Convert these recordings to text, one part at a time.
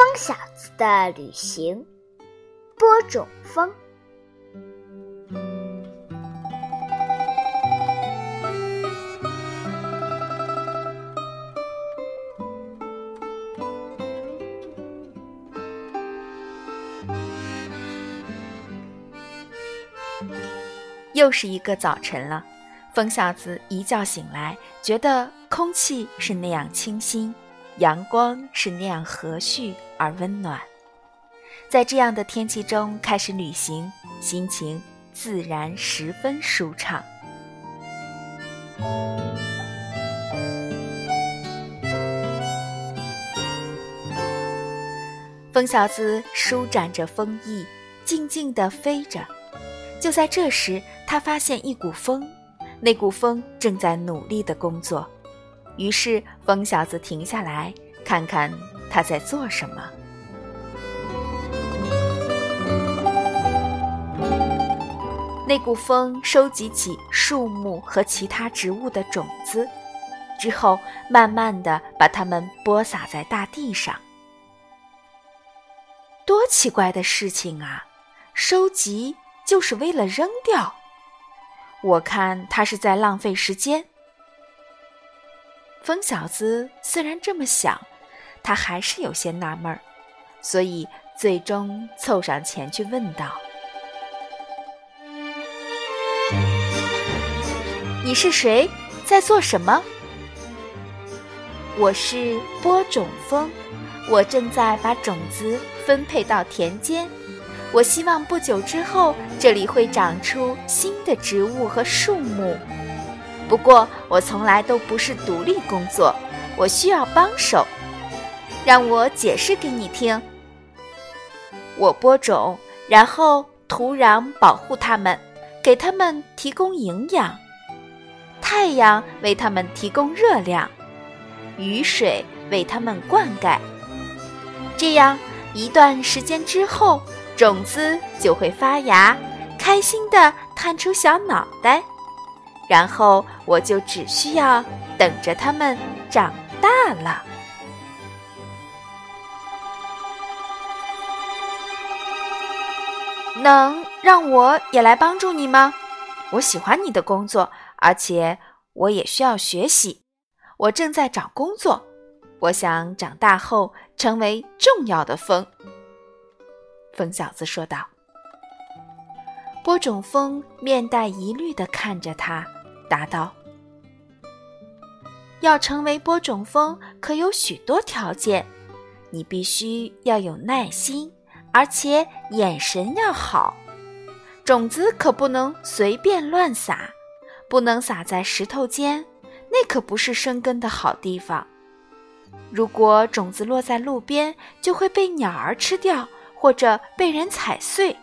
风小子的旅行，播种风。又是一个早晨了，风小子一觉醒来，觉得空气是那样清新，阳光是那样和煦而温暖。在这样的天气中开始旅行，心情自然十分舒畅。风小子舒展着风翼，静静地飞着。就在这时，他发现一股风，那股风正在努力的工作。于是，风小子停下来，看看他在做什么。那股风收集起树木和其他植物的种子，之后慢慢的把它们播撒在大地上。多奇怪的事情啊！收集。就是为了扔掉，我看他是在浪费时间。风小子虽然这么想，他还是有些纳闷儿，所以最终凑上前去问道：“你是谁？在做什么？”“我是播种蜂，我正在把种子分配到田间。”我希望不久之后，这里会长出新的植物和树木。不过，我从来都不是独立工作，我需要帮手。让我解释给你听。我播种，然后土壤保护它们，给它们提供营养；太阳为它们提供热量，雨水为它们灌溉。这样一段时间之后。种子就会发芽，开心地探出小脑袋，然后我就只需要等着它们长大了。能让我也来帮助你吗？我喜欢你的工作，而且我也需要学习。我正在找工作，我想长大后成为重要的风。风小子说道：“播种蜂面带疑虑地看着他，答道：‘要成为播种蜂，可有许多条件。你必须要有耐心，而且眼神要好。种子可不能随便乱撒，不能撒在石头间，那可不是生根的好地方。如果种子落在路边，就会被鸟儿吃掉。’”或者被人踩碎。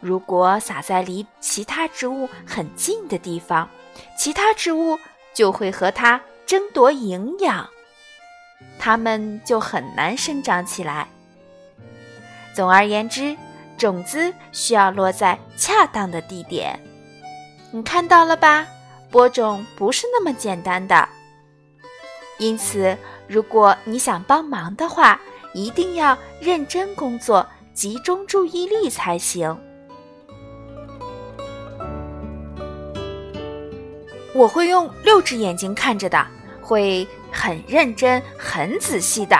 如果撒在离其他植物很近的地方，其他植物就会和它争夺营养，它们就很难生长起来。总而言之，种子需要落在恰当的地点。你看到了吧？播种不是那么简单的。因此，如果你想帮忙的话，一定要认真工作，集中注意力才行。我会用六只眼睛看着的，会很认真、很仔细的。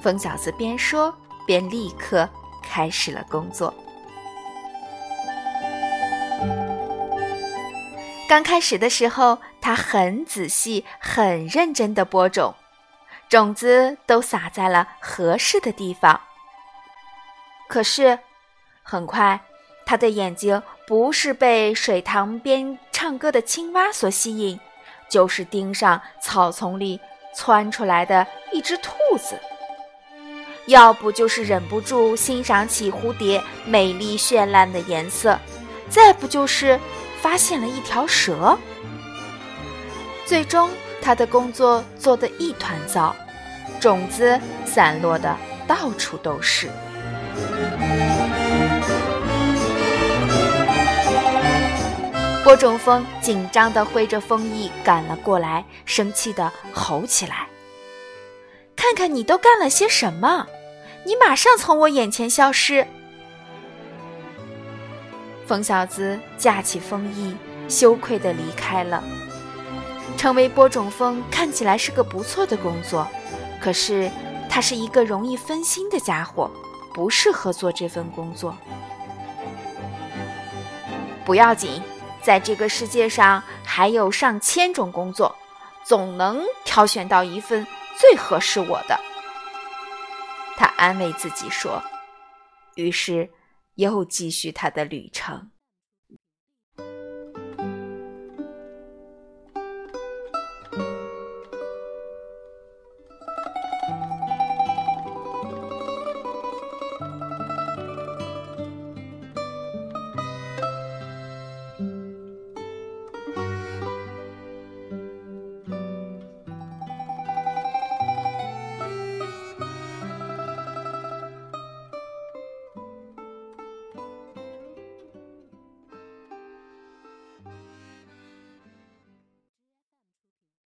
疯小子边说边立刻开始了工作。刚开始的时候，他很仔细、很认真的播种。种子都撒在了合适的地方。可是，很快，他的眼睛不是被水塘边唱歌的青蛙所吸引，就是盯上草丛里窜出来的一只兔子；要不就是忍不住欣赏起蝴蝶美丽绚烂的颜色；再不就是发现了一条蛇。最终，他的工作做得一团糟。种子散落的到处都是。播种蜂紧张地挥着风翼赶了过来，生气地吼起来：“看看你都干了些什么！你马上从我眼前消失！”疯小子架起风衣，羞愧地离开了。成为播种蜂看起来是个不错的工作，可是他是一个容易分心的家伙，不适合做这份工作。不要紧，在这个世界上还有上千种工作，总能挑选到一份最合适我的。他安慰自己说，于是又继续他的旅程。